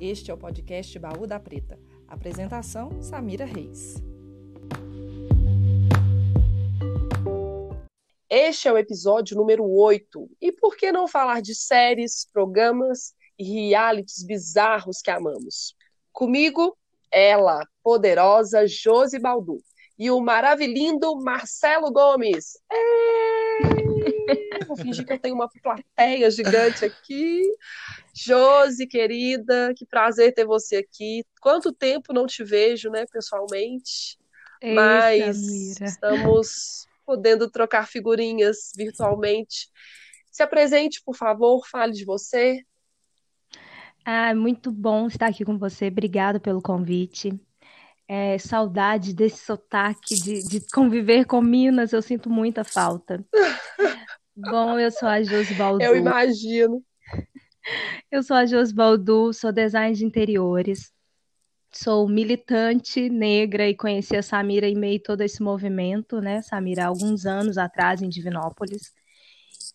Este é o podcast Baú da Preta. Apresentação: Samira Reis. Este é o episódio número 8. E por que não falar de séries, programas e realities bizarros que amamos? Comigo, ela, poderosa Josi Baldu. E o maravilhindo Marcelo Gomes. Vou fingir que eu tenho uma plateia gigante aqui. Josi, querida, que prazer ter você aqui. Quanto tempo não te vejo, né, pessoalmente? Eita, Mas Mira. estamos podendo trocar figurinhas virtualmente. Se apresente, por favor, fale de você. Ah, muito bom estar aqui com você. Obrigada pelo convite. É, saudade desse sotaque de, de conviver com Minas, eu sinto muita falta. Bom, eu sou a Josi Baldu. Eu imagino. Eu sou a Josi Baldu, sou design de interiores, sou militante negra e conheci a Samira em meio a todo esse movimento, né, Samira, há alguns anos atrás em Divinópolis.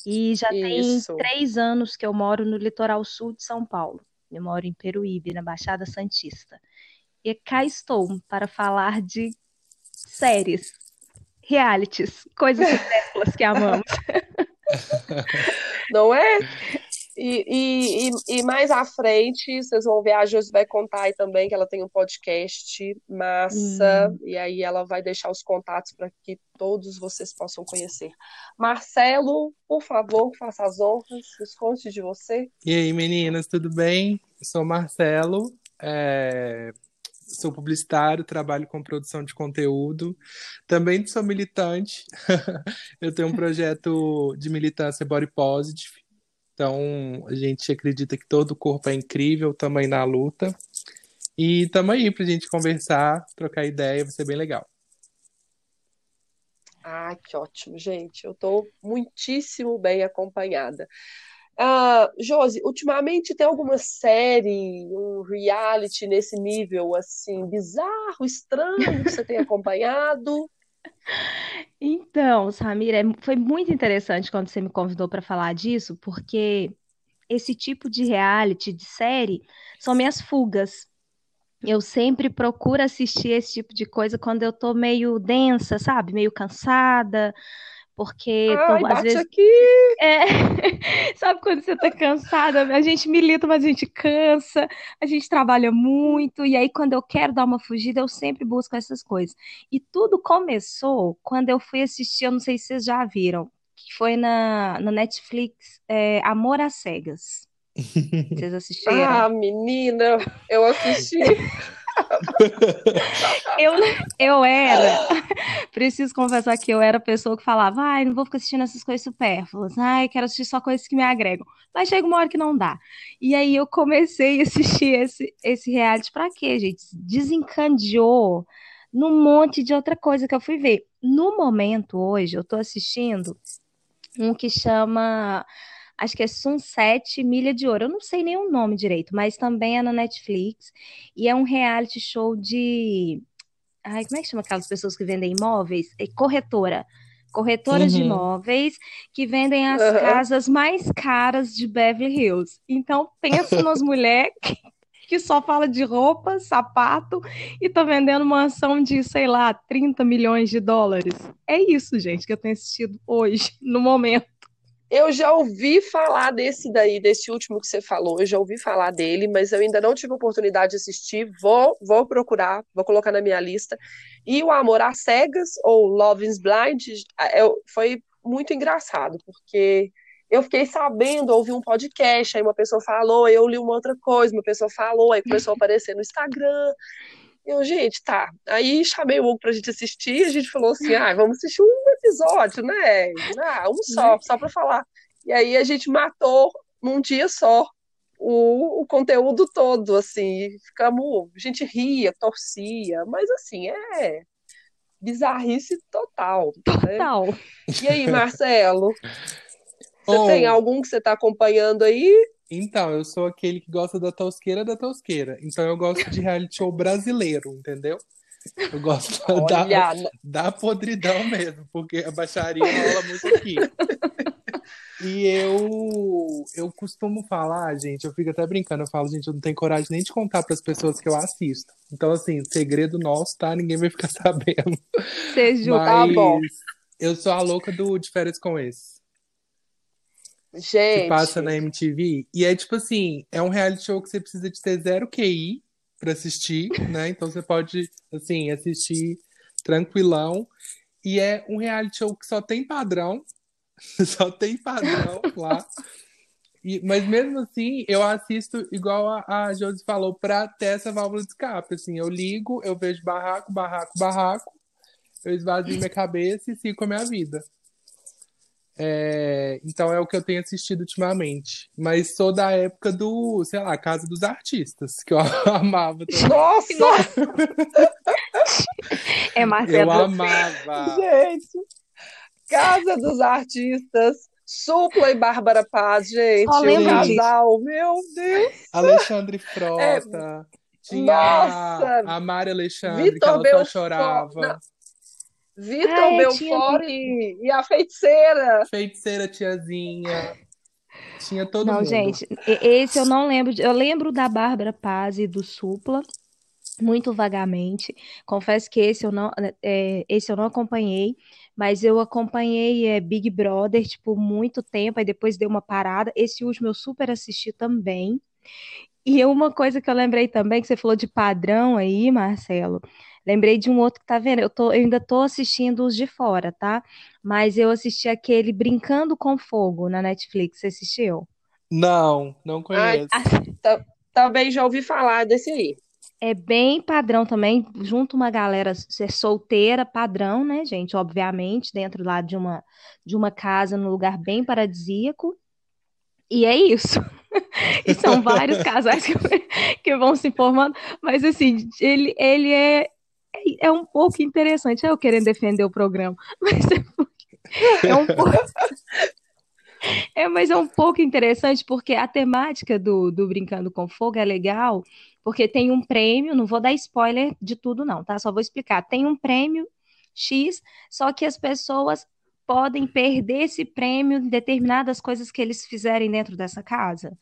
E já Isso. tem três anos que eu moro no litoral sul de São Paulo. Eu moro em Peruíbe, na Baixada Santista. E cá estou para falar de séries, realities, coisas supérfluas que amamos. não é? E, e, e, e mais à frente, vocês vão ver, a Josi vai contar aí também que ela tem um podcast massa, e aí ela vai deixar os contatos para que todos vocês possam conhecer. Marcelo, por favor, faça as honras, desconte de você. E aí, meninas, tudo bem? Eu sou o Marcelo, é, sou publicitário, trabalho com produção de conteúdo, também sou militante. Eu tenho um projeto de militância Body Positive, então a gente acredita que todo corpo é incrível, também na luta. E estamos aí para a gente conversar, trocar ideia, vai ser bem legal. Ah, que ótimo, gente. Eu estou muitíssimo bem acompanhada. Ah, Josi, ultimamente tem alguma série, um reality nesse nível assim, bizarro, estranho que você tem acompanhado? Então, Samira, é- foi muito interessante quando você me convidou para falar disso, porque esse tipo de reality, de série, são minhas fugas. Eu sempre procuro assistir esse tipo de coisa quando eu tô meio densa, sabe? Meio cansada, porque Ai, tô, às vezes aqui. É, sabe quando você tá cansada? A gente milita, mas a gente cansa, a gente trabalha muito, e aí quando eu quero dar uma fugida, eu sempre busco essas coisas. E tudo começou quando eu fui assistir, eu não sei se vocês já viram, que foi na, na Netflix, é, Amor às Cegas. Vocês assistiram? Ah, menina, eu assisti. Eu, eu era, preciso confessar que eu era a pessoa que falava, ai, não vou ficar assistindo essas coisas supérfluas, ai, quero assistir só coisas que me agregam. Mas chega uma hora que não dá. E aí eu comecei a assistir esse, esse reality pra quê, gente? Desencadeou num monte de outra coisa que eu fui ver. No momento, hoje, eu tô assistindo um que chama, acho que é Sunset Milha de Ouro. Eu não sei nem o nome direito, mas também é na Netflix. E é um reality show de. Ai, como é que chama aquelas pessoas que vendem imóveis? É corretora. Corretoras de Uhum. imóveis que vendem as Aham. casas mais caras de Beverly Hills. Então, pensa nas mulheres que, que só fala de roupa, sapato e tá vendendo mansão de, sei lá, 30 milhões de dólares. É isso, gente, que eu tenho assistido hoje, no momento. Eu já ouvi falar desse daí, desse último que você falou. Eu já ouvi falar dele, mas eu ainda não tive oportunidade de assistir. Vou, vou procurar, vou colocar na minha lista. E o Amor às Cegas, ou Love is Blind, é- foi muito engraçado, porque eu fiquei sabendo, ouvi um podcast, aí uma pessoa falou, eu li uma outra coisa, uma pessoa falou, aí começou a aparecer no Instagram. Eu, gente, tá. Aí chamei o Hugo pra gente assistir, a gente falou assim: ah, vamos assistir um episódio, né? Ah, um só, só pra falar. E aí a gente matou num dia só o, o conteúdo todo, assim. e Ficamos, a gente ria, torcia, mas assim, é bizarrice total, né? Tal. E aí, Marcelo? Você Oh. tem algum que você tá acompanhando aí? Então, eu sou aquele que gosta da tosqueira da tosqueira. Então, eu gosto de reality show brasileiro, entendeu? Eu gosto da, Olha, da podridão mesmo, porque a baixaria rola muito aqui. E eu, eu costumo falar, gente, eu fico até brincando, eu falo, gente, eu não tenho coragem nem de contar para as pessoas que eu assisto. Então, assim, segredo nosso, tá? Ninguém vai ficar sabendo. Seja Mas Tá bom. eu sou a louca do De Férias com Esse. Que Gente, passa na MTV. E é tipo assim, é um reality show que você precisa de ter zero QI pra assistir, né? Então você pode, assim, assistir tranquilão. E é um reality show que só tem padrão. Só tem padrão lá. E, mas mesmo assim, eu assisto igual a, a Josi falou, pra ter essa válvula de escape. Assim, eu ligo, eu vejo barraco, barraco, barraco, eu esvazio minha cabeça e sigo a minha vida. É, então é o que eu tenho assistido ultimamente. Mas sou da época do, sei lá, Casa dos Artistas, que eu amava. também. nossa, É Eu Marcelo. amava. gente. Casa dos Artistas, Supla e Bárbara Paz, gente. Só Um lembro casal, meu Deus. Alexandre Frota. Tinha Nossa! a, Mari Alexandre, Vitor que ela só Belfort. chorava. Não. Vitor Ah, é, Belfort e, e a feiticeira. Feiticeira tiazinha. Tinha todo Não, mundo. gente, e- esse eu não lembro. de- Eu lembro da Bárbara Paz e do Supla, muito vagamente. Confesso que esse eu não, é, esse eu não acompanhei, mas eu acompanhei é, Big Brother, tipo, muito tempo, aí depois deu uma parada. Esse último eu super assisti também. E uma coisa que eu lembrei também, que você falou de padrão aí, Marcelo. Lembrei de um outro que tá vendo. Eu, tô, eu ainda tô assistindo os de fora, tá? Mas eu assisti aquele Brincando com Fogo na Netflix. Você assistiu? Não, não conheço. Também já ouvi falar desse aí. É bem padrão também, junto uma galera é solteira, padrão, né, gente? Obviamente, dentro lá de uma, de uma casa, num lugar bem paradisíaco. E é isso. E são vários casais que, que vão se formando, mas assim, ele, ele é, é um pouco interessante. É eu querendo defender o programa, mas é, é um pouco. É, mas é um pouco interessante porque a temática do, do Brincando com Fogo é legal, porque tem um prêmio, não vou dar spoiler de tudo não, tá? Só vou explicar. Tem um prêmio X, só que as pessoas podem perder esse prêmio em determinadas coisas que eles fizerem dentro dessa casa.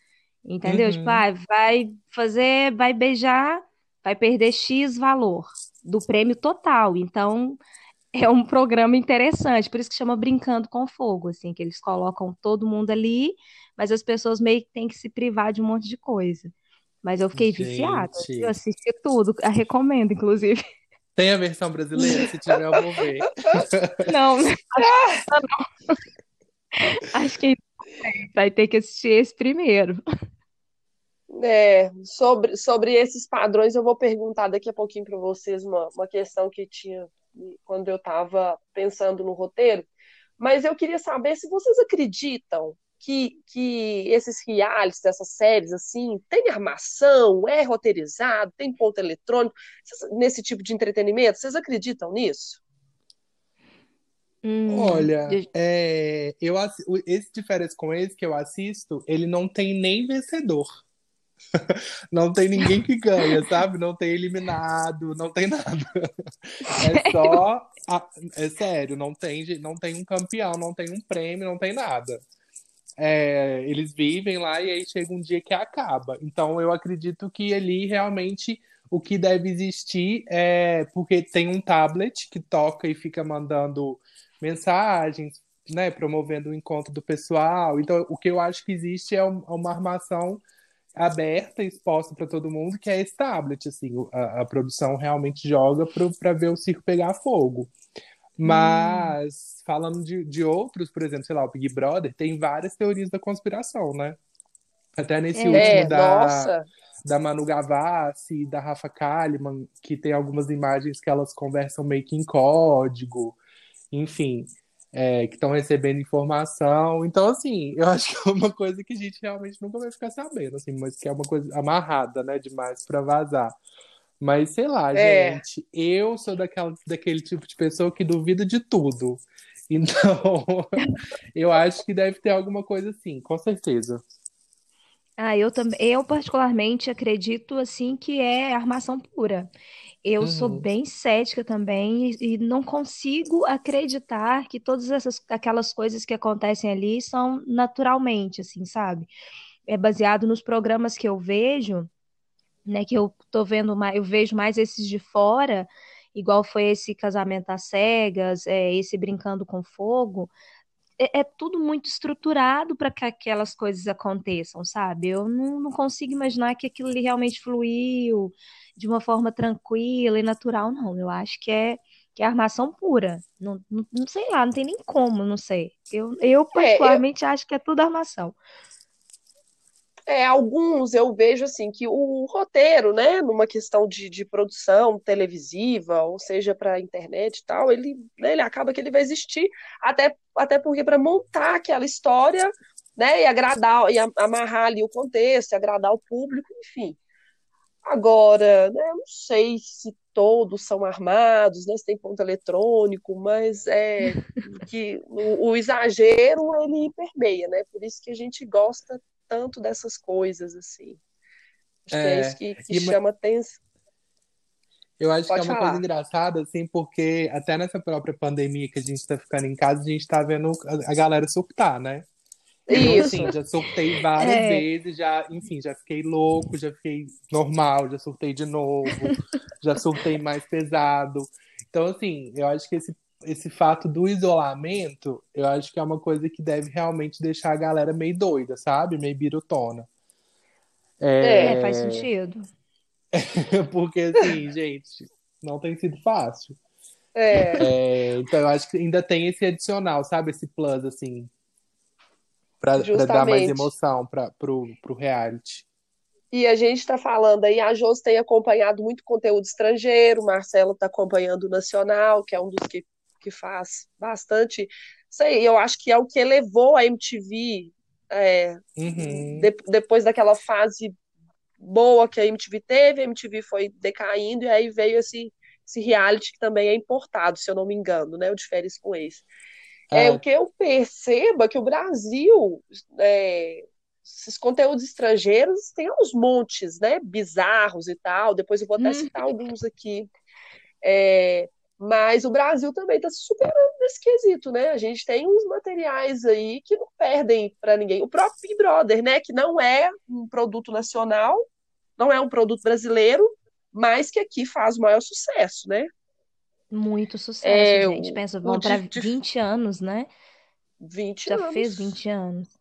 Entendeu? Uhum. Tipo, ah, vai fazer, vai beijar, vai perder X valor do prêmio total. Então, é um programa interessante, por isso que chama Brincando com Fogo, assim, que eles colocam todo mundo ali, mas as pessoas meio que têm que se privar de um monte de coisa. Mas eu fiquei viciada, Gente. eu assisti tudo, a recomendo, inclusive. Tem a versão brasileira? Se tiver, eu vou ver. Não, acho que não. Acho que vai ter que assistir esse primeiro. É, sobre, sobre esses padrões, eu vou perguntar daqui a pouquinho para vocês uma, uma questão que tinha quando eu estava pensando no roteiro. Mas eu queria saber se vocês acreditam que, que esses realities, essas séries, assim, tem armação, é roteirizado, tem ponto eletrônico, vocês- nesse tipo de entretenimento? Vocês acreditam nisso? Hum, Olha, de- é, eu, esse de férias com esse que eu assisto, ele não tem nem vencedor. Não tem ninguém que ganha, sabe? Não tem eliminado, não tem nada. É só. a- é sério, não tem, não tem um campeão, não tem um prêmio, não tem nada. É, eles vivem lá e aí chega um dia que acaba. Então eu acredito que ali realmente o que deve existir é porque tem um tablet que toca e fica mandando mensagens, né, promovendo o encontro do pessoal. Então o que eu acho que existe é um- uma armação aberta, exposta para todo mundo, que é esse tablet, assim, a, a produção realmente joga para ver o circo pegar fogo. Mas, falando de, de outros, por exemplo, sei lá, o Big Brother, tem várias teorias da conspiração, né? Até nesse É. último da, nossa. da Manu Gavassi e da Rafa Kalimann, que tem algumas imagens que elas conversam meio que em código, enfim, é, que estão recebendo informação. Então, assim, eu acho que é uma coisa que a gente realmente nunca vai ficar sabendo, assim, mas que é uma coisa amarrada, né, demais para vazar. Mas sei lá, É. gente, eu sou daquela, daquele tipo de pessoa que duvida de tudo. Então, eu acho que deve ter alguma coisa assim, com certeza. Ah, eu também, eu particularmente acredito assim que é armação pura. Eu sou Uhum. bem cética também e, e não consigo acreditar que todas essas aquelas coisas que acontecem ali são naturalmente, assim, sabe? É baseado nos programas que eu vejo, né? Que eu tô vendo mais, eu vejo mais esses de fora, igual foi esse Casamento às Cegas, é, esse Brincando com Fogo é, é tudo muito estruturado para que aquelas coisas aconteçam, sabe? Eu não, não consigo imaginar que aquilo ali realmente fluiu de uma forma tranquila e natural, não. Eu acho que é, que é armação pura. Não, não, não sei lá, não tem nem como, não sei. Eu, eu É, eu, particularmente acho que é tudo armação. É, alguns eu vejo assim que o roteiro, né, numa questão de, de produção televisiva, ou seja, para internet e tal, ele, né, ele acaba que ele vai existir, até, até porque para montar aquela história, né, e agradar, e amarrar ali o contexto, e agradar o público, enfim. Agora, né, eu não sei se todos são armados, né, se tem ponto eletrônico, mas é que o, o exagero ele permeia, né? Por isso que a gente gosta tanto dessas coisas, assim. Acho que é isso É, que, que e ma- chama atenção. eu acho que é Pode uma coisa falar. engraçada, assim, porque até nessa própria pandemia que a gente tá ficando em casa, a gente tá vendo a a galera surtar, né? Eu, Isso. assim, já surtei várias É, vezes, já, enfim, já fiquei louco, já fiquei normal, já surtei de novo, já surtei mais pesado. Então, assim, eu acho que esse, esse fato do isolamento, eu acho que é uma coisa que deve realmente deixar a galera meio doida, sabe? Meio birutona. É, é, faz sentido. porque, assim, gente, não tem sido fácil. é, É, então, eu acho que ainda tem esse adicional, sabe? Esse plus, assim, pra, pra dar mais emoção pra, pro, pro reality. E a gente está falando aí, a Jos tem acompanhado muito conteúdo estrangeiro, o Marcelo está acompanhando o Nacional, que é um dos que, que faz bastante. Sei, eu acho que é o que levou a MTV, é, Uhum. de- depois daquela fase boa que a MTV teve, a MTV foi decaindo, e aí veio esse, esse reality que também é importado, se eu não me engano, né? O de férias com ex. É, o É, que eu percebo é que o Brasil, é, esses conteúdos estrangeiros tem uns montes, né? Bizarros e tal. Depois eu vou até Hum, citar alguns aqui. É, mas o Brasil também está superando esse quesito, né? A gente tem uns materiais aí que não perdem para ninguém. O próprio Big Brother, né? Que não é um produto nacional, não é um produto brasileiro, mas que aqui faz o maior sucesso, né? muito sucesso, É, gente. Pensa, vão para de, de 20 anos, né? 20 Já fez anos. 20 anos.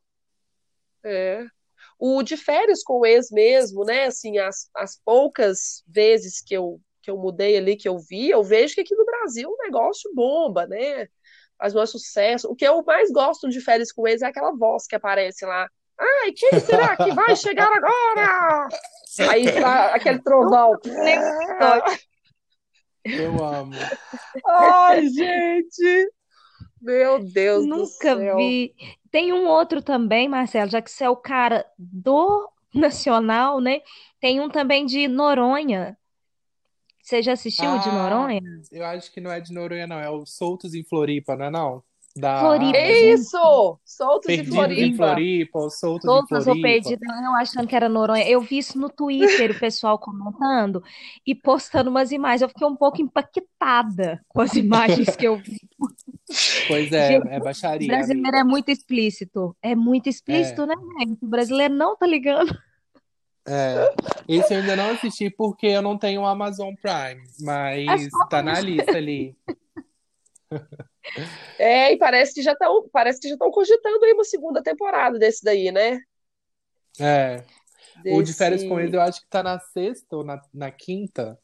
É. O de férias com o ex mesmo, né? Assim, as, as poucas vezes que eu, que eu mudei ali, que eu vi, eu vejo que aqui no Brasil o negócio bomba, né? Faz um sucesso. O que eu mais gosto de férias com ex é aquela voz que aparece lá. Ai, quem será que vai chegar agora? Aí tá aquele trovão. Eu amo. Ai, gente! Meu Deus do Nunca céu. vi. Tem um outro também, Marcelo, já que você é o cara do Nacional, né? Tem um também de Noronha. Você já assistiu o de Ah, Noronha? eu acho que não é de Noronha, não. É o Soltos em Floripa, não é não? Da Floripa. Isso! Soltos em Perdidos em Floripa. Floripa, ou Soltos em Soltas ou Floripa. perdidas, eu achando que era Noronha. Eu vi isso no Twitter, o pessoal comentando e postando umas imagens. Eu fiquei um pouco impactada com as imagens que eu vi. Pois é, Gente, é o baixaria, brasileiro amiga. é muito explícito. É muito É, explícito, né, gente? O brasileiro não tá ligando. É. Esse eu ainda não assisti porque eu não tenho o Amazon Prime, É mas só tá na lista ali. É, e parece que já estão, parece que já estão cogitando aí uma segunda temporada desse daí, né? É. O de férias com eles Desse eu acho que tá na sexta ou na, na quinta.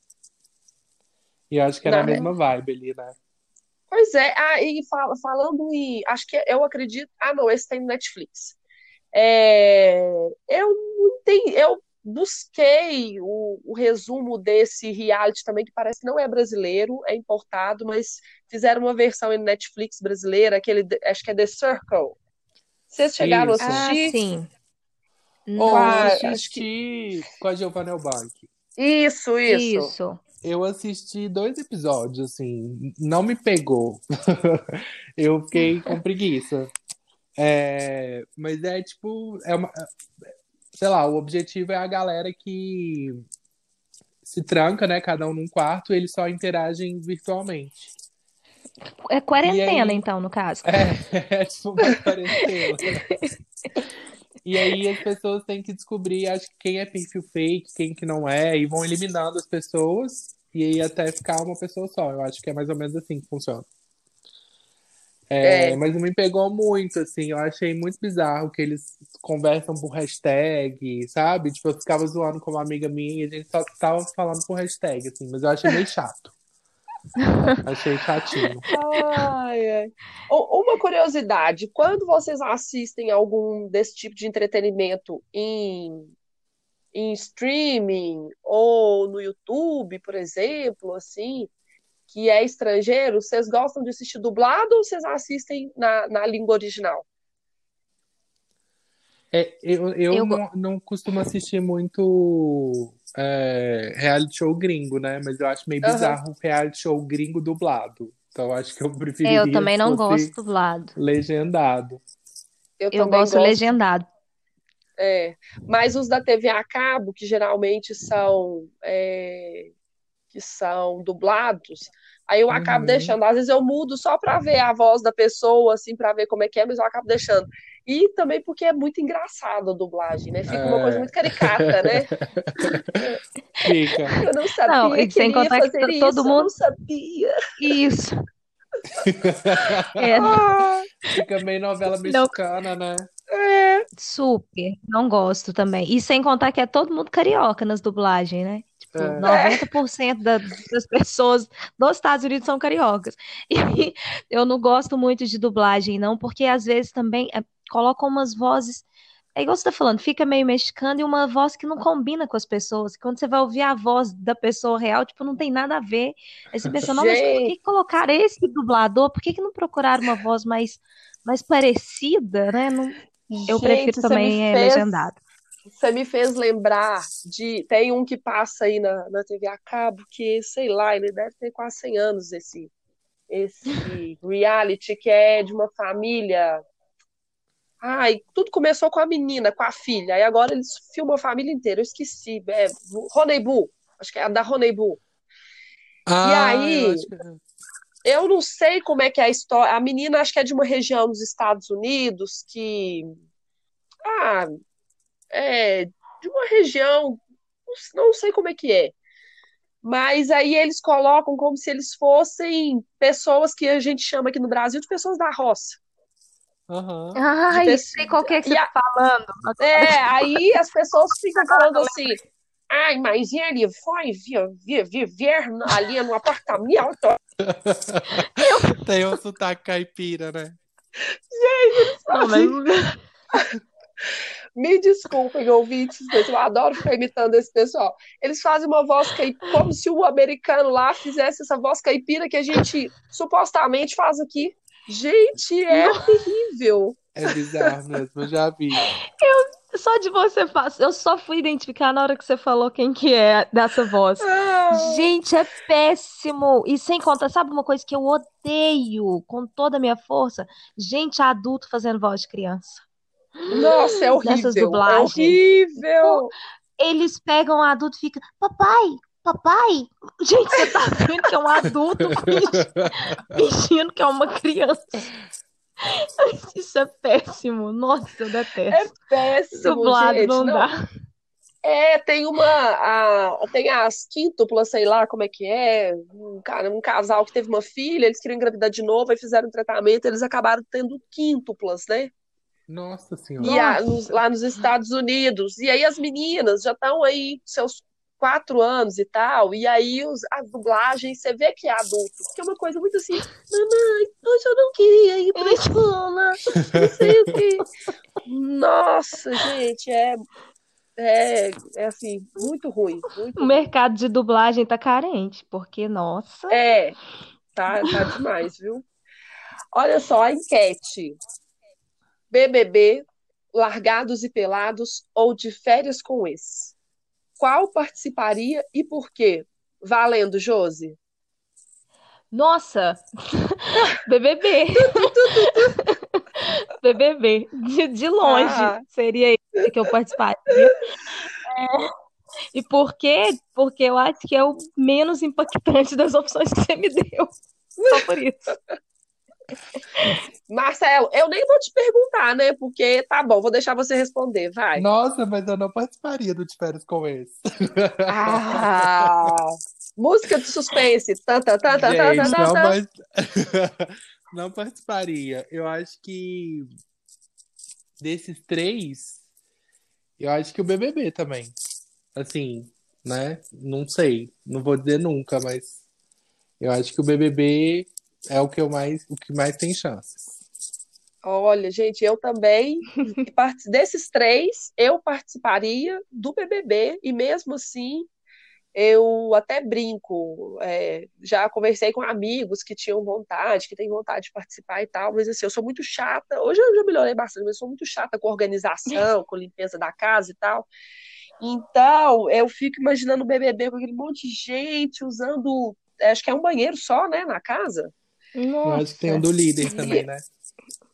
E eu acho que é na na mesma vibe ali, né? Pois é, ah, e fala- falando em, acho que eu acredito, ah, não, esse tem no Netflix. É, eu não entendi, eu busquei o, o resumo desse reality também, que parece que não é brasileiro, é importado, mas fizeram uma versão em Netflix brasileira, aquele, acho que é The Circle. Vocês chegaram a. Ah, assistir? sim. Ou Com eu Não assisti. acho que, com a Giovanna Elbank. isso, isso. Isso. Eu assisti dois episódios, assim, não me pegou. Eu fiquei com preguiça. É, mas é tipo, é uma, sei lá, o objetivo é a galera que se tranca, né, cada um num quarto, e eles só interagem virtualmente. É quarentena, aí- então, no caso. É, é tipo uma quarentena. E aí as pessoas têm que descobrir, acho que quem é perfil fake, quem que não é, e vão eliminando as pessoas, e aí até ficar uma pessoa só. Eu acho que é mais ou menos assim que funciona. É, É. Mas me pegou muito, assim, eu achei muito bizarro que eles conversam por hashtag, sabe? Tipo, eu ficava zoando com uma amiga minha e a gente só tava falando por hashtag, assim, mas eu achei meio chato. Achei chatinho. Ai, ai. Uma curiosidade, quando vocês assistem algum desse tipo de entretenimento em, em streaming ou no YouTube, por exemplo, assim, que é estrangeiro, vocês gostam de assistir dublado ou vocês assistem na, na língua original? É, eu eu, Eu não, não costumo assistir muito é, reality show gringo, né? Mas eu acho meio Aham. bizarro o reality show gringo dublado. Então eu acho que eu É, preferiria eu também não gosto dublado. legendado. Eu Eu também gosto gosto legendado. É, mas os da TV a cabo, que geralmente são, é, que são dublados, aí eu acabo Uhum. deixando. Às vezes eu mudo só para ver a voz da pessoa, assim, para ver como é que é, mas eu acabo deixando. E também porque é muito engraçado a dublagem, né? Fica uma coisa É. muito caricata, né? Fica. Eu não sabia Não, e que sem contar que isso, todo eu mundo- não sabia. Isso. É, Ah, Fica meio novela Não. mexicana, né? super. Não gosto também. E sem contar que é todo mundo carioca nas dublagens, né? Tipo, É. 90% da- das pessoas dos Estados Unidos são cariocas. E eu não gosto muito de dublagem, não, porque às vezes também é, colocam umas vozes. É igual você tá falando, fica meio mexicano e uma voz que não combina com as pessoas. Quando você vai ouvir a voz da pessoa real, tipo, não tem nada a ver. Aí você pensa, não, mas por que colocaram esse dublador? Por que que não procuraram uma voz mais, mais parecida, né? Não- eu gente, prefiro também é, legendado. Você me fez lembrar de. Tem um que passa aí na, na TV a cabo, que, sei lá, ele deve ter quase 100 anos, esse, esse reality, que é de uma família. Ai, tudo começou com a menina, com a filha, aí agora eles filmam a família inteira. Eu esqueci. É, Honeybu, acho que é a da Honeybu. Ah, aí- acho que- Eu não sei como é que é a história. A menina, acho que é de uma região dos Estados Unidos que. Ah, é. De uma região. não- sei como é que é. Mas aí eles colocam como se eles fossem pessoas que a gente chama aqui no Brasil de pessoas da roça. Aham. Ai, ter- sei qual que é que você a- tá falando. É, aí as pessoas ficam falando assim. Ai, mas ele foi vi- vi- viver ali no apartamento. Tem um sotaque caipira, né? Não, mas... Me desculpem, ouvintes, mas eu adoro ficar imitando esse pessoal. Eles fazem uma voz caipira, como se o americano lá fizesse essa voz caipira que a gente supostamente faz aqui. Gente, é terrível. É bizarro mesmo, eu já vi. Só de você faz. Eu só fui identificar na hora que você falou quem que é dessa voz. Gente, é péssimo. E sem contar, sabe uma coisa que eu odeio com toda a minha força? Gente adulto fazendo voz de criança. Nossa, é horrível. Nessas É dublagens. horrível. Eles pegam o adulto e ficam, papai, papai. Gente, você tá vendo que é um adulto fingindo- que é uma criança. Isso é péssimo. Nossa, eu É detesto. péssimo, Dublado gente. não Não, dá. É, tem uma. a- tem as quíntuplas, sei lá como é que é. Um, cara, um casal que teve uma filha, eles queriam engravidar de novo, aí fizeram um tratamento, eles acabaram tendo quíntuplas, né? Nossa senhora. E a- nos- lá nos Estados Unidos. E aí as meninas já estão aí seus quatro anos e tal. E aí os, a dublagem, você vê que é adulto. Porque é uma coisa muito assim, mamãe, hoje eu não queria ir pra escola. Não sei o quê. Nossa, gente, é, é, é assim, muito ruim. Muito O mercado de dublagem tá carente, porque, nossa. É, tá, tá demais, viu? Olha só a enquete. BBB, Largados e Pelados ou de férias com ex? Qual participaria e por quê? Valendo, Josi. Nossa! BBB. BBB. De, de longe ah. seria esse que eu participaria. É, e por quê? Porque eu acho que é o menos impactante das opções que você me deu. Só por isso. Marcelo, eu nem vou te perguntar, né? Porque tá bom, vou deixar você responder, vai. Nossa, mas eu não participaria do De Férias com esse. Ah, música de suspense. Tá, tá, tá, tá, tá, tá, não, mas... não participaria. Eu acho que desses três, eu acho que o BBB também. Assim, né? Não sei, não vou dizer nunca, mas eu acho que o BBB é o que eu mais, o que mais tem chances. Olha, gente, eu também, desses três, eu participaria do BBB, e mesmo assim, eu até brinco, é, já conversei com amigos que tinham vontade, que têm vontade de participar e tal, mas assim, eu sou muito chata, hoje eu já melhorei bastante, mas eu sou muito chata com organização, com limpeza da casa e tal, então eu fico imaginando o BBB com aquele monte de gente usando, acho que é um banheiro só, né, na casa, Nossa. Eu acho que tem o do líder também, né?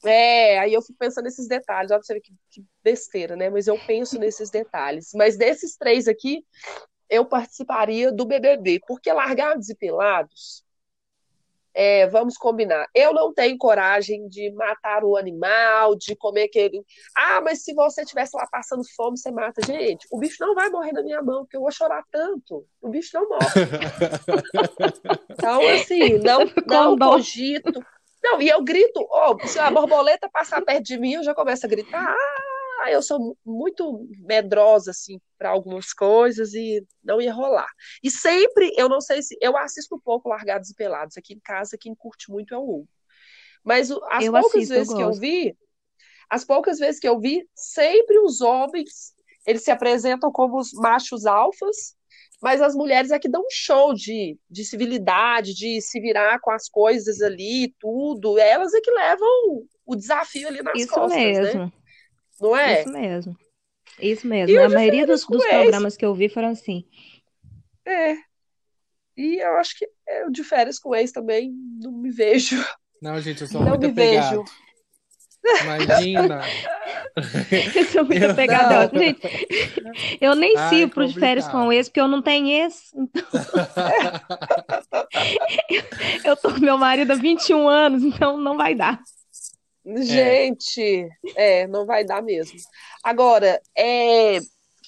É, aí eu fico pensando nesses detalhes. Óbvio, você vê que, que besteira, né? Mas eu penso nesses detalhes. Mas desses três aqui, eu participaria do BBB, porque largados e pelados, é, vamos combinar. Eu não tenho coragem de matar o animal, de comer aquele. Ah, mas se você estivesse lá passando fome, você mata. Gente, o bicho não vai morrer na minha mão, porque eu vou chorar tanto. O bicho não morre. então, assim, não, não cogito. Não, e eu grito, oh, se a borboleta passar perto de mim, eu já começo a gritar. Ah, eu sou muito medrosa, assim, para algumas coisas e não ia rolar. E sempre, eu não sei se. Eu assisto um pouco Largados e Pelados. Aqui em casa, quem curte muito é o Hugo. Mas as Eu poucas assisto, eu vezes que eu vi, as poucas vezes que eu vi, sempre os homens, eles se apresentam como os machos alfas, mas as mulheres é que dão um show de, de civilidade, de se virar com as coisas ali, tudo. Elas é que levam o desafio ali nas Isso costas, né? Não é? Isso mesmo. Isso mesmo. A maioria dos, dos programas que eu vi foram assim. É. E eu acho que eu de férias com ex também não me vejo. Não, gente, eu sou Não muito me apegado. vejo. Imagina. Eu sou muito Eu- apegada. Não. Gente, eu nem Ai, sirvo pro de férias com ex, porque eu não tenho ex. Eu tô com meu marido há 21 anos, então não vai dar. Gente, é, não vai dar mesmo. Agora, é,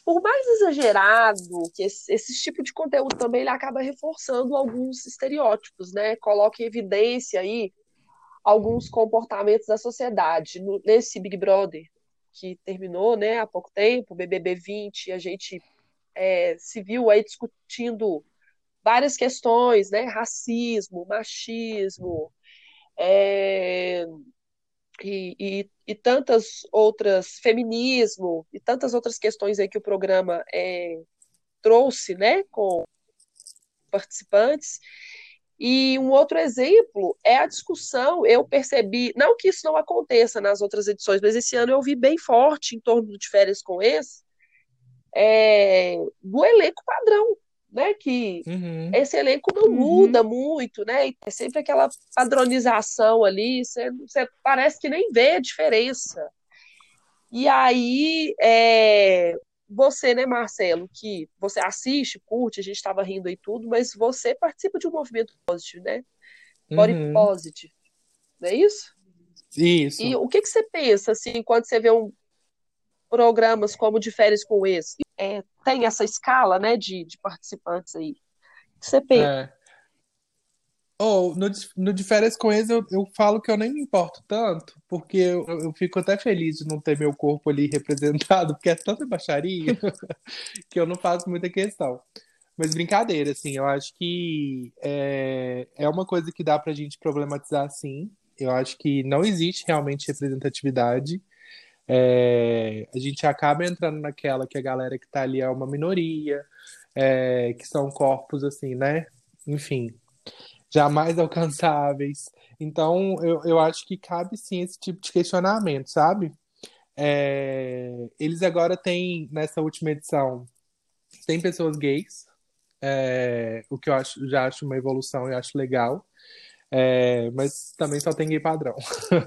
por mais exagerado que esse, esse tipo de conteúdo também ele acaba reforçando alguns estereótipos, né? Coloca em evidência aí alguns comportamentos da sociedade. No- nesse Big Brother que terminou, né, há pouco tempo, BBB 20, a gente é, se viu aí discutindo várias questões, né? Racismo, machismo, é, e, e, e tantas outras, feminismo, e tantas outras questões aí que o programa é, trouxe, né, com participantes. E um outro exemplo é a discussão, eu percebi, não que isso não aconteça nas outras edições, mas esse ano eu vi bem forte em torno de férias com esse, é, do elenco padrão, né, que Uhum. esse elenco não Uhum. muda muito, né? E É sempre aquela padronização ali, você, você parece que nem vê a diferença. E aí, é, você, né, Marcelo, que você assiste, curte, a gente estava rindo aí tudo, mas você participa de um movimento positive, né? Body Uhum. positive, não é isso? Isso. E o que que você pensa, assim, quando você vê um programas como de férias com esse? É, tem essa escala, né, de, de participantes aí. O que você pensa? É. Ou no, de- no de férias com eles eu, eu falo que eu nem me importo tanto, porque eu, eu fico até feliz de não ter meu corpo ali representado, porque é tanta baixaria que eu não faço muita questão. Mas brincadeira, assim, eu acho que é, é uma coisa que dá pra gente problematizar sim. Eu acho que não existe realmente representatividade. É, a gente acaba entrando naquela que a galera que tá ali é uma minoria, é, que são corpos assim, né? Enfim, jamais alcançáveis. Então, eu, eu acho que cabe sim esse tipo de questionamento, sabe? É, eles agora têm, nessa última edição, tem pessoas gays, é, o que eu acho, já acho uma evolução e acho legal. É, mas também só tem gay padrão.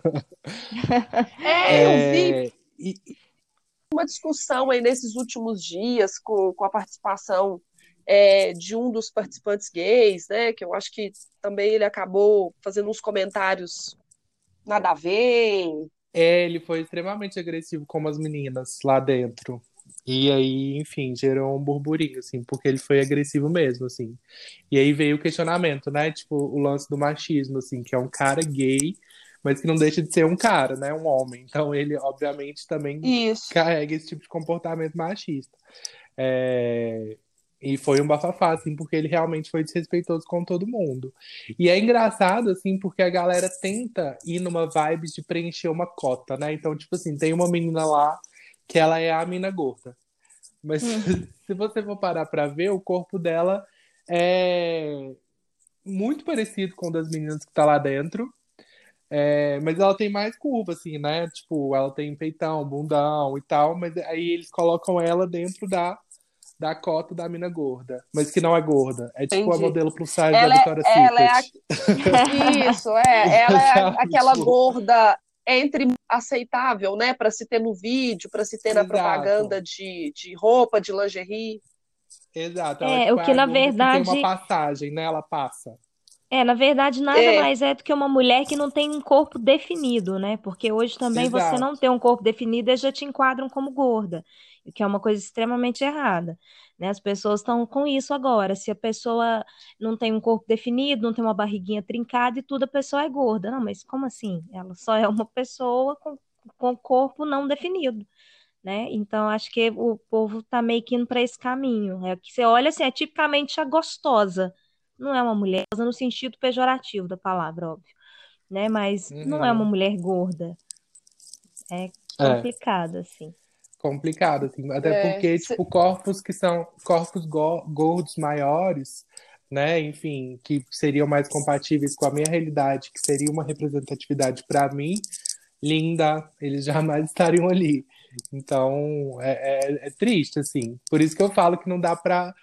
É, eu vi É, e- uma discussão aí nesses últimos dias com, com a participação é, de um dos participantes gays, né? Que eu acho que também ele acabou fazendo uns comentários nada a ver. é, ele foi extremamente agressivo com as meninas lá dentro. E aí, enfim, gerou um burburinho, assim, porque ele foi agressivo mesmo, assim. E aí veio o questionamento, né? Tipo, o lance do machismo, assim, que é um cara gay, mas que não deixa de ser um cara, né? Um homem. Então ele, obviamente, também Isso. carrega esse tipo de comportamento machista. É, E foi um bafafá, assim, porque ele realmente foi desrespeitoso com todo mundo. E é engraçado, assim, porque a galera tenta ir numa vibe de preencher uma cota, né? Então, tipo assim, tem uma menina lá que ela é a mina gorda. Mas se você for parar pra ver, o corpo dela é muito parecido com o das meninas que tá lá dentro. É, mas ela tem mais curva, assim, né? Tipo, ela tem peitão, bundão e tal, mas aí eles colocam ela dentro da, da cota da mina gorda, mas que não é gorda. É tipo a Entendi. modelo plus size Ela da é- Victoria's ela é a- Secret. Isso, é. Ela é aquela gorda entre aceitável, né? Para se ter no vídeo, para se ter na Exato. propaganda de, de roupa, de lingerie. Exato. É, tipo, o que, a na gorda tem verdade- uma passagem, né? Ela passa. É, na verdade, nada É. mais é do que uma mulher que não tem um corpo definido, né? Porque hoje também você Exato. não ter um corpo definido, eles já te enquadram como gorda, o que é uma coisa extremamente errada, né? As pessoas estão com isso agora. Se a pessoa não tem um corpo definido, não tem uma barriguinha trincada e tudo, a pessoa é gorda. Não, mas como assim? Ela só é uma pessoa com, com corpo não definido. Né? Então, acho que o povo tá meio que indo para esse caminho. É que você olha assim, é tipicamente a gostosa não é uma mulher no sentido pejorativo da palavra, óbvio, né? Mas não é uma Uhum. mulher gorda. É É. complicado, assim. Complicado, assim, até É, porque, cê- tipo, corpos que são corpos go- gordos maiores, né, enfim, que seriam mais compatíveis com a minha realidade, que seria uma representatividade para mim, linda, eles jamais estariam ali. Então, é, é- é triste, assim. Por isso que eu falo que não dá pra-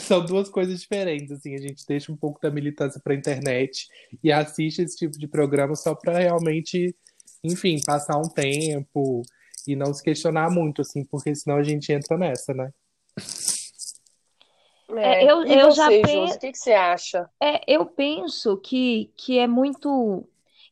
São duas coisas diferentes, assim. A gente deixa um pouco da militância pra internet e assiste esse tipo de programa só pra realmente, enfim, passar um tempo e não se questionar muito, assim, porque senão a gente entra nessa, né? É, eu- e eu você, já Josi, pen- o que, que você acha? É, eu penso que, que é muito.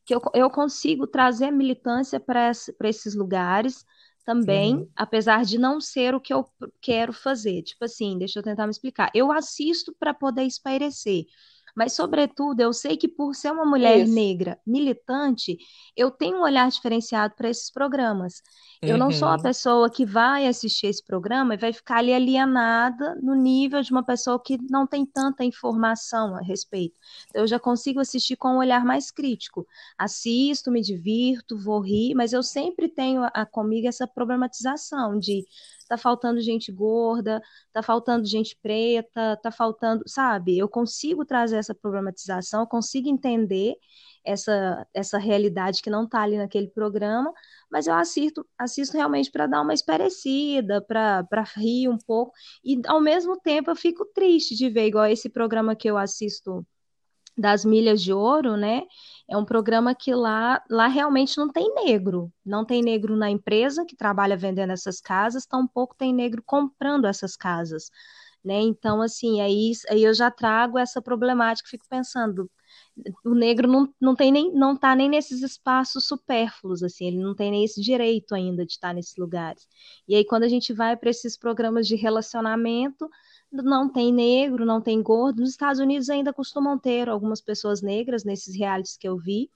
que eu, eu consigo trazer a militância para esses lugares também, Uhum. apesar de não ser o que eu quero fazer. Tipo assim, deixa eu tentar me explicar. Eu assisto para poder espairecer. Mas, sobretudo, eu sei que por ser uma mulher Isso. negra militante, eu tenho um olhar diferenciado para esses programas. Eu não sou a Uhum. pessoa que vai assistir esse programa e vai ficar ali alienada no nível de uma pessoa que não tem tanta informação a respeito. Eu já consigo assistir com um olhar mais crítico. Assisto, me divirto, vou rir, mas eu sempre tenho a, a- comigo essa problematização de tá faltando gente gorda, tá faltando gente preta, tá faltando, sabe? Eu consigo trazer essa problematização, eu consigo entender essa, essa realidade que não tá ali naquele programa, mas eu assisto, assisto realmente para dar uma esparecida, para para rir um pouco, e ao mesmo tempo eu fico triste de ver, igual esse programa que eu assisto das Milhas de Ouro, né? É um programa que lá, lá realmente não tem negro. Não tem negro na empresa que trabalha vendendo essas casas, tampouco tem negro comprando essas casas. Né? Então, assim, aí, aí eu já trago essa problemática, fico pensando, o negro não, não tem nem não está nem nesses espaços supérfluos, assim, ele não tem nem esse direito ainda de estar nesses lugares. E aí, quando a gente vai para esses programas de relacionamento, não tem negro, não tem gordo. Nos Estados Unidos ainda costumam ter algumas pessoas negras nesses realities que eu vi.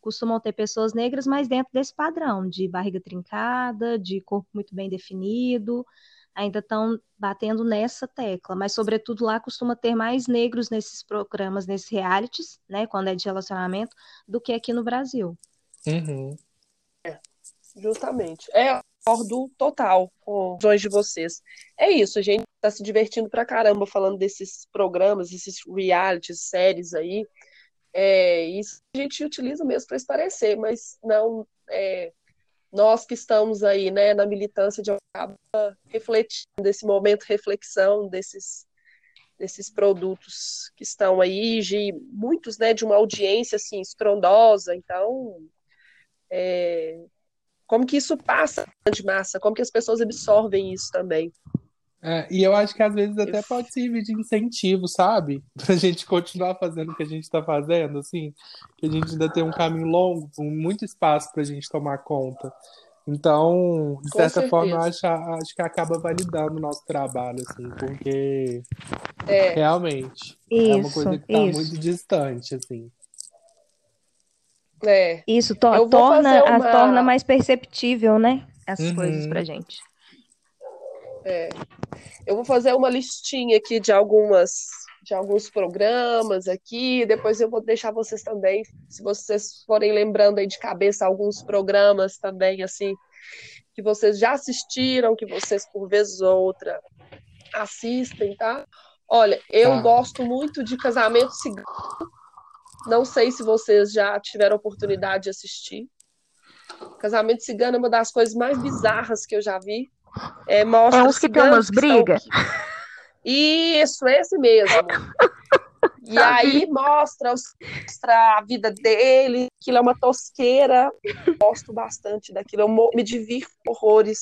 Costumam ter pessoas negras, mas dentro desse padrão de barriga trincada, de corpo muito bem definido. Ainda estão batendo nessa tecla, mas sobretudo lá costuma ter mais negros nesses programas, nesses realities, né, quando é de relacionamento, do que aqui no Brasil. Uhum. Justamente. É, concordo total com os de vocês. É isso, a gente tá se divertindo pra caramba falando desses programas, esses realities, séries aí. É, isso a gente utiliza mesmo para esclarecer, mas não é, nós que estamos aí, né, na militância de acaba refletindo desse momento reflexão desses desses produtos que estão aí, de muitos, né, de uma audiência assim estrondosa. Então, é, como que isso passa de massa? Como que as pessoas absorvem isso também? É, e eu acho que às vezes até pode servir de incentivo, sabe? Pra gente continuar fazendo o que a gente tá fazendo, assim, que a gente ainda tem um caminho longo, com muito espaço pra gente tomar conta. Então, de Com certa forma, eu acho, acho que acaba validando o nosso trabalho, assim, porque É, realmente é uma Isso, coisa que tá isso. muito distante, assim. É. Isso to- torna, fazer a- uma- torna mais perceptível, né? As Uhum. coisas pra gente. Eu vou fazer uma listinha aqui de algumas de alguns programas aqui, depois eu vou deixar vocês também, se vocês forem lembrando aí de cabeça alguns programas também assim que vocês já assistiram, que vocês por vez ou outra assistem, tá? Olha, eu Tá. gosto muito de Casamento Cigano. Não sei se vocês já tiveram oportunidade de assistir. Casamento Cigano é uma das coisas mais bizarras que eu já vi. É, mostra É uns que tem ciganos umas brigas? Isso, esse mesmo. E Já aí mostra, os- mostra a vida dele, aquilo é uma tosqueira. Gosto bastante daquilo, eu me divirto horrores.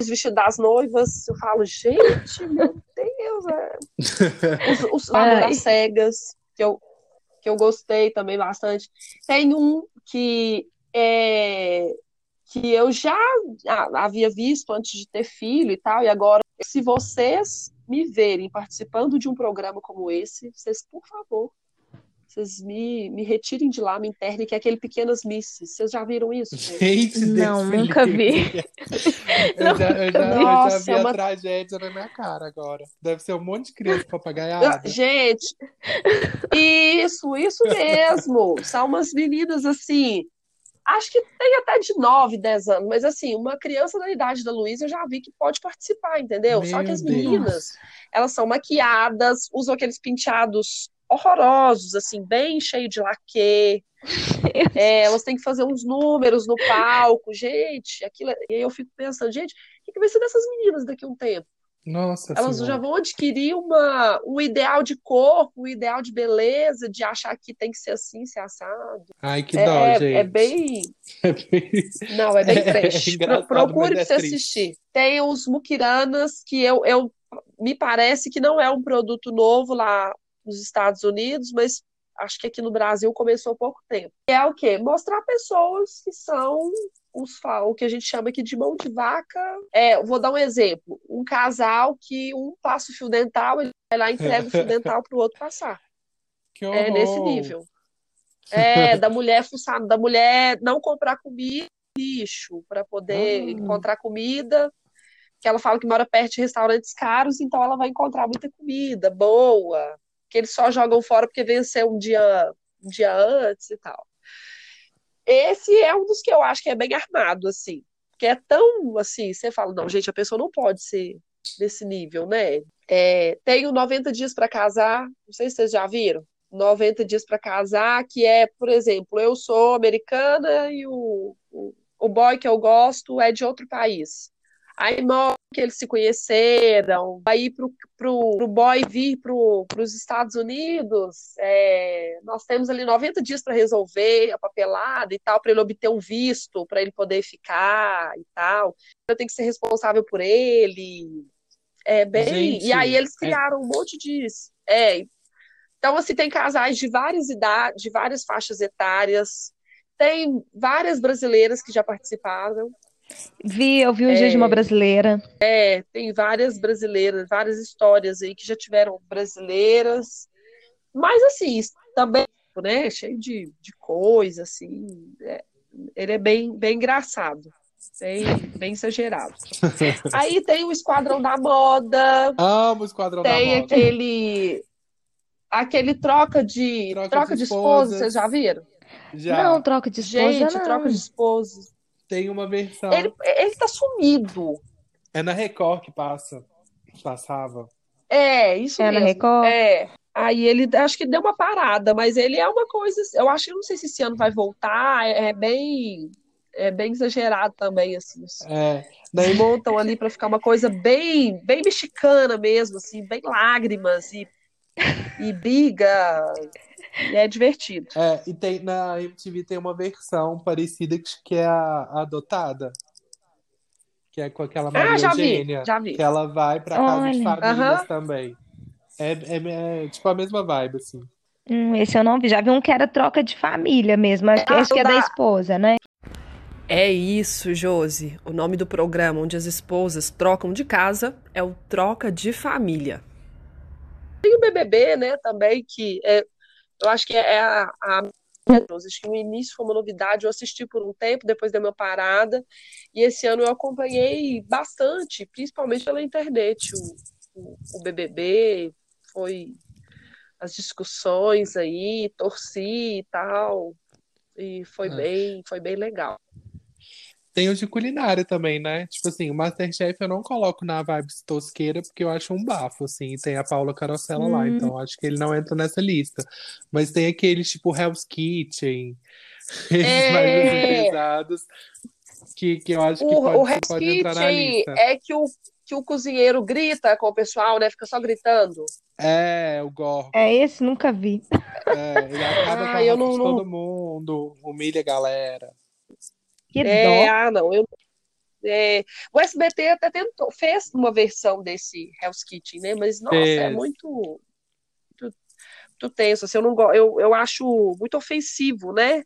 Os vestidos das noivas, eu falo, gente, meu Deus, é. Os, os lados Ai. das cegas, que eu, que eu gostei também bastante. Tem um que é que eu já havia visto antes de ter filho e tal, e agora, se vocês me verem participando de um programa como esse, vocês, por favor, vocês me, me retirem de lá, me internem, que é aquele Pequenas Misses. Vocês já viram isso? gente? Não, Deus nunca vi. Eu já, eu já, eu já Nossa, vi é a uma- tragédia na minha cara agora. Deve ser um monte de criança papagaiada. Gente, isso, isso mesmo. São umas meninas assim. Acho que tem até de 9, 10 anos, mas assim, uma criança da idade da Luísa eu já vi que pode participar, entendeu? Só que Meu as Deus. meninas, elas são maquiadas, usam aqueles penteados horrorosos, assim, bem cheio de laque. É, elas têm que fazer uns números no palco, gente. Aquilo, e aí eu fico pensando, gente, o que que vai ser dessas meninas daqui a um tempo? Nossa Elas Senhora. já vão adquirir uma, um ideal de corpo, um ideal de beleza, de achar que tem que ser assim, ser assado. Ai, que É, dó, é, gente. é bem. É bem- Não, é bem É trash. Pro- engraçado, procure pra é você triste. assistir. Tem os Mukiranas, que eu, eu me parece que não é um produto novo lá nos Estados Unidos, mas acho que aqui no Brasil começou há pouco tempo. É o quê? Mostrar pessoas que são os, o que a gente chama aqui de mão de vaca. É, vou dar um exemplo. Um casal que um passa o fio dental, ele vai lá e entrega o fio dental pro outro passar. Que É nesse nível. É, da mulher fuçar, da mulher não comprar comida lixo para poder Ah. encontrar comida. Que ela fala que mora perto de restaurantes caros, então ela vai encontrar muita comida boa, que eles só jogam fora porque venceu um dia, um dia antes e tal. Esse é um dos que eu acho que é bem armado, assim. Que é tão assim, você fala, não, gente, a pessoa não pode ser desse nível, né? É, tem o 90 dias para casar, não sei se vocês já viram. 90 dias para casar, que é, por exemplo, eu sou americana e o, o, o boy que eu gosto é de outro país. Aí mostra que eles se conheceram, aí pro, pro, pro boy vir pro, pros Estados Unidos, é, nós temos ali 90 dias para resolver a papelada e tal, para ele obter um visto, para ele poder ficar e tal. Eu tenho que ser responsável por ele. É bem. Gente, e aí eles é- criaram um monte de. É, então, assim, tem casais de várias idades, de várias faixas etárias. Tem várias brasileiras que já participaram. Vi, eu vi um dia de uma É. brasileira. É, tem várias brasileiras, várias histórias aí que já tiveram brasileiras. Mas, assim, também, né, cheio de, de coisa, assim. é, ele é bem, bem engraçado. Bem, bem exagerado. Aí tem o Esquadrão da Moda. Amo o Esquadrão da Tem Moda. aquele aquele troca de Troca troca, de de esposa, esposas. vocês já viram? Já Não, troca de esposa, Gente, não. troca de esposa. Tem uma versão. Ele, ele tá sumido. É na Record que passa. Passava. É, isso É na mesmo. Record? É. Aí ele acho que deu uma parada, mas ele é uma coisa, eu acho que não sei se esse ano vai voltar, é, é bem é bem exagerado também, assim. É, Daí montam ali para ficar uma coisa bem, bem mexicana mesmo, assim, bem lágrimas e, e briga. E é divertido. é, e tem na MTV tem uma versão parecida que- que é a, a adotada, que é com aquela Maria Ah, já vi, Eugênia, já vi. que ela vai pra casa de Olha. famílias Aham. também. É, é, é tipo a mesma vibe, assim. Hum, esse eu não vi. Já vi um que era troca de família mesmo. Acho que, Ah, acho que é da dá. esposa, né? É isso, Josi. O nome do programa onde as esposas trocam de casa é o Troca de Família. Tem o BBB, né, também, que é, eu acho que é a, a acho que no início foi uma novidade, eu assisti por um tempo, depois dei uma parada, e esse ano eu acompanhei bastante, principalmente pela internet, o, o, o BBB, foi as discussões aí, torci e tal, e foi É. bem, foi bem legal. Tem o de culinária também, né? Tipo assim, o Masterchef eu não coloco na vibe tosqueira porque eu acho um bafo, assim. Tem a Paula Carosella lá, Hum. então acho que ele não entra nessa lista. Mas tem aqueles tipo Hell's Kitchen, esses É. mais pesados, que, que eu acho que O, pode, o Hell's pode entrar na Kitchen lista. é que o, que o cozinheiro grita com o pessoal, né, fica só gritando. É, o Gorgo. É esse, nunca vi. É, ele acaba com a Ah, eu roupa não- não- todo mundo, humilha a galera. Que É, dó. ah, não, eu é, o SBT até tentou, fez uma versão desse Hell's Kitchen, né? Mas nossa, é muito, muito, muito tenso. Assim, eu não eu, eu acho muito ofensivo, né?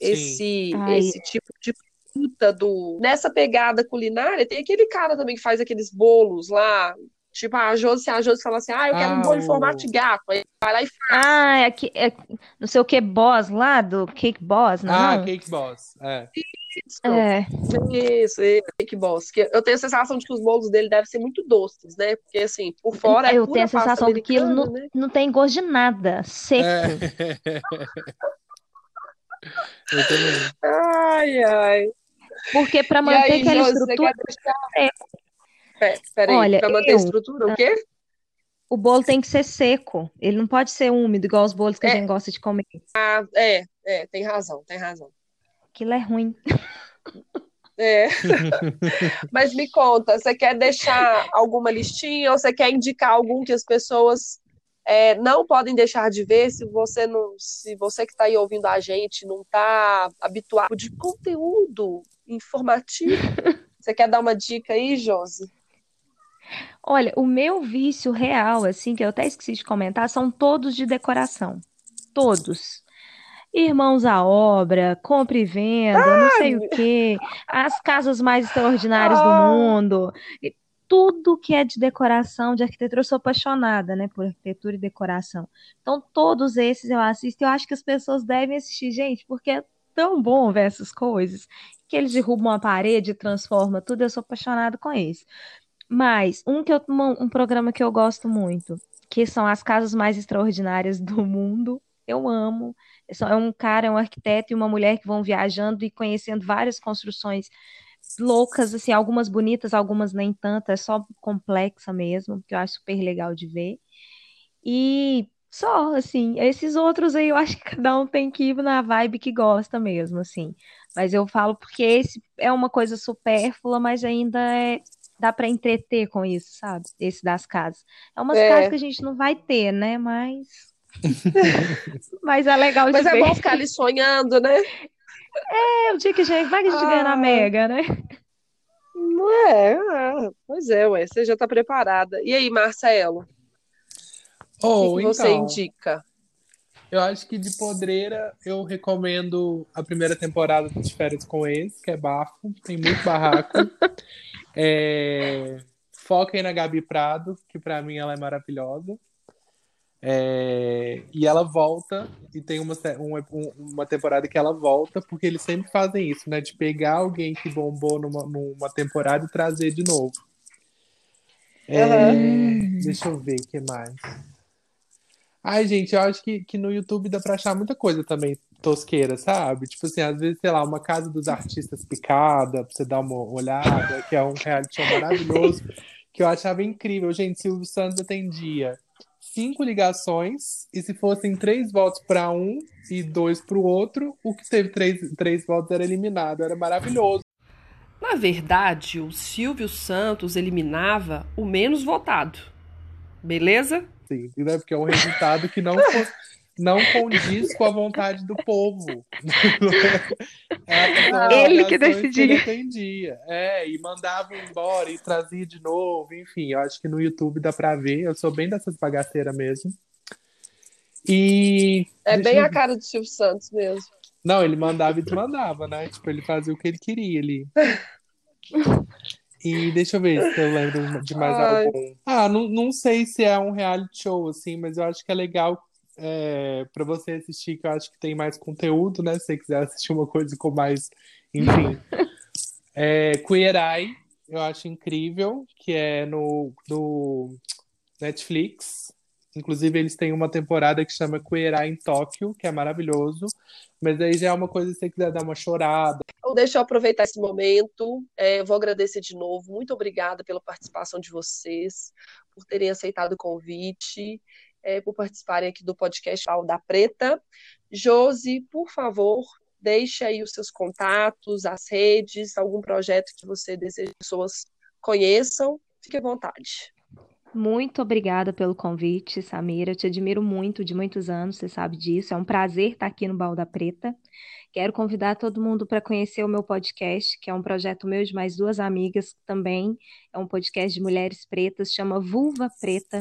Esse Ai. esse tipo de puta do nessa pegada culinária, tem aquele cara também que faz aqueles bolos lá, tipo a Josi, a Josi fala assim: "Ah, eu quero um Ah, bolo em formato de gato". Aí vai lá e Ah, é, que, é não sei o que Boss lá, do Cake Boss, não? Ah, não? Cake Boss. É. faz É, Isso, isso, que bom. Que Eu tenho a sensação de que os bolos dele devem ser muito doces, né? Porque, assim, por fora é eu pura tenho a sensação de que não, né? não tem gosto de nada, seco. É. Eu também. Ai, ai. Porque para manter aí, aquela estrutura, deixar... Peraí, Olha, pra manter a eu- estrutura, o quê? o bolo tem que ser seco. Ele não pode ser úmido, igual os bolos que a É. gente gosta de comer. Ah, é, é, tem razão, tem razão. Aquilo é ruim. É. Mas me conta, você quer deixar alguma listinha ou você quer indicar algum que as pessoas é, não podem deixar de ver se você não, se você que está aí ouvindo a gente não está habituado de conteúdo informativo? Você quer dar uma dica aí, Josi? Olha, o meu vício real, assim, que eu até esqueci de comentar, são todos de decoração. Todos. Irmãos à obra, compra e venda, não sei o quê, as casas mais extraordinárias do Ah. mundo. E Tudo que é de decoração, de arquitetura, eu sou apaixonada, né, por arquitetura e decoração. Então, todos esses eu assisto e eu acho que as pessoas devem assistir, gente, porque é tão bom ver essas coisas, que eles derrubam a parede transformam tudo, eu sou apaixonada com esse. Mas um que eu, um programa que eu gosto muito, que são as casas mais extraordinárias do mundo. Eu amo. É só- É um cara, é um arquiteto e uma mulher que vão viajando e conhecendo várias construções loucas, assim, algumas bonitas, algumas nem tanto, é só complexa mesmo, que eu acho super legal de ver. E só, assim, esses outros aí eu acho que cada um tem que ir na vibe que gosta mesmo, assim. Mas eu falo porque esse é uma coisa supérflua, mas ainda é dá para entreter com isso, sabe? Esse das casas. É umas É. casas que a gente não vai ter, né? Mas mas é legal de Mas é ver. bom ficar ali sonhando, né? É o dia que a gente vai que a gente ganha na Ah. Mega, né? Não é, ah, pois é, ué, você já está preparada. E aí, Marcelo, o que Ou que você então, indica? eu acho que de podreira eu recomendo a primeira temporada de Férias com Ex, que é bafo, tem muito barraco. É, Foquem na Gabi Prado, que pra mim ela é maravilhosa. É, E ela volta, e tem uma, se- um- um- uma temporada que ela volta, porque eles sempre fazem isso, né? De pegar alguém que bombou numa, numa temporada e trazer de novo. É, Aham. Deixa eu ver o que mais. Ai, gente, eu acho que, que no YouTube dá pra achar muita coisa também tosqueira, sabe? Tipo assim, às vezes, sei lá, uma casa dos artistas picada, pra você dar uma olhada, que é um reality show maravilhoso, que eu achava incrível. Gente, Silvio Santos atendia cinco ligações, e se fossem três votos para um e dois para o outro, o que teve três, três votos era eliminado. Era maravilhoso. Na verdade, o Silvio Santos eliminava o menos votado. Beleza? Sim, né? porque é um resultado que não não condiz com a vontade do povo. é, ele que decidia. Que ele É, e mandava embora e trazia de novo. Enfim, eu acho que no YouTube dá pra ver. Eu sou bem dessas bagaceiras mesmo. E. É bem eu... a cara do Silvio Santos mesmo. Não, ele mandava e desmandava, né? Tipo, ele fazia o que ele queria ali. E deixa eu ver se eu lembro de mais Ai. algum. Ah, não, não sei se é um reality show, assim, mas eu acho que é legal é, para você assistir, que eu acho que tem mais conteúdo, né? Se você quiser assistir uma coisa com mais. Enfim. é, Queer Eye, eu acho incrível, que é no, no Netflix. Inclusive, eles têm uma temporada que chama Queer Eye em Tóquio, que é maravilhoso. Mas aí já é uma coisa, se você quiser dar uma chorada. Então, deixa eu aproveitar esse momento. É, vou agradecer de novo. Muito obrigada pela participação de vocês, por terem aceitado o convite é, por participarem aqui do podcast da Preta. Josi, por favor, deixe aí os seus contatos, as redes, algum projeto que você deseja que pessoas conheçam. Fique à vontade. Muito obrigada pelo convite, Samira. Eu te admiro muito de muitos anos, você sabe disso. É um prazer estar aqui no Balda Preta. Quero convidar todo mundo para conhecer o meu podcast, que é um projeto meu de mais duas amigas também. É um podcast de mulheres pretas, chama Vulva Preta.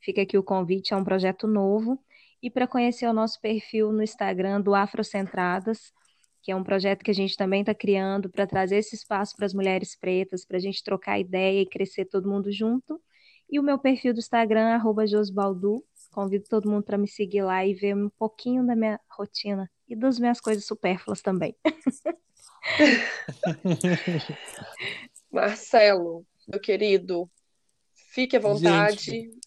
Fica aqui o convite, é um projeto novo. E para conhecer o nosso perfil no Instagram do Afrocentradas, que é um projeto que a gente também está criando para trazer esse espaço para as mulheres pretas, para a gente trocar ideia e crescer todo mundo junto. E o meu perfil do Instagram, arroba Josbaldu. Convido todo mundo para me seguir lá e ver um pouquinho da minha rotina e das minhas coisas supérfluas também. Marcelo, meu querido, fique à vontade. Gente,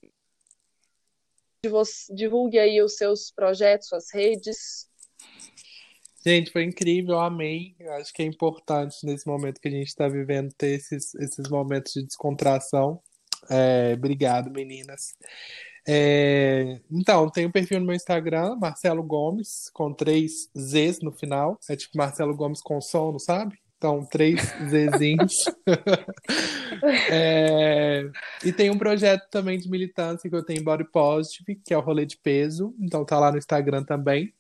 divulgue aí os seus projetos, suas redes. Gente, foi incrível, amei. Acho que é importante nesse momento que a gente está vivendo ter esses, esses momentos de descontração. É, obrigado, meninas. É, então, tem um perfil no meu Instagram, Marcelo Gomes, com três Zs no final. É tipo Marcelo Gomes com sono, sabe? Então, três Zzinhos. é, e tem um projeto também de militância que eu tenho em Body Positive, que é o rolê de peso. Então tá lá no Instagram também.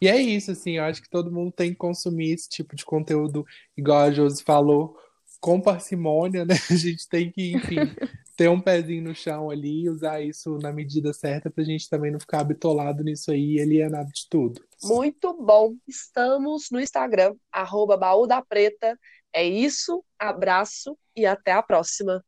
E é isso, assim, eu acho que todo mundo tem que consumir esse tipo de conteúdo, igual a Josi falou, com parcimônia, né? A gente tem que, enfim, ter um pezinho no chão ali, usar isso na medida certa para a gente também não ficar bitolado nisso aí e alienado de tudo. Muito bom. Estamos no Instagram, arroba baú da preta. É isso, abraço e até a próxima.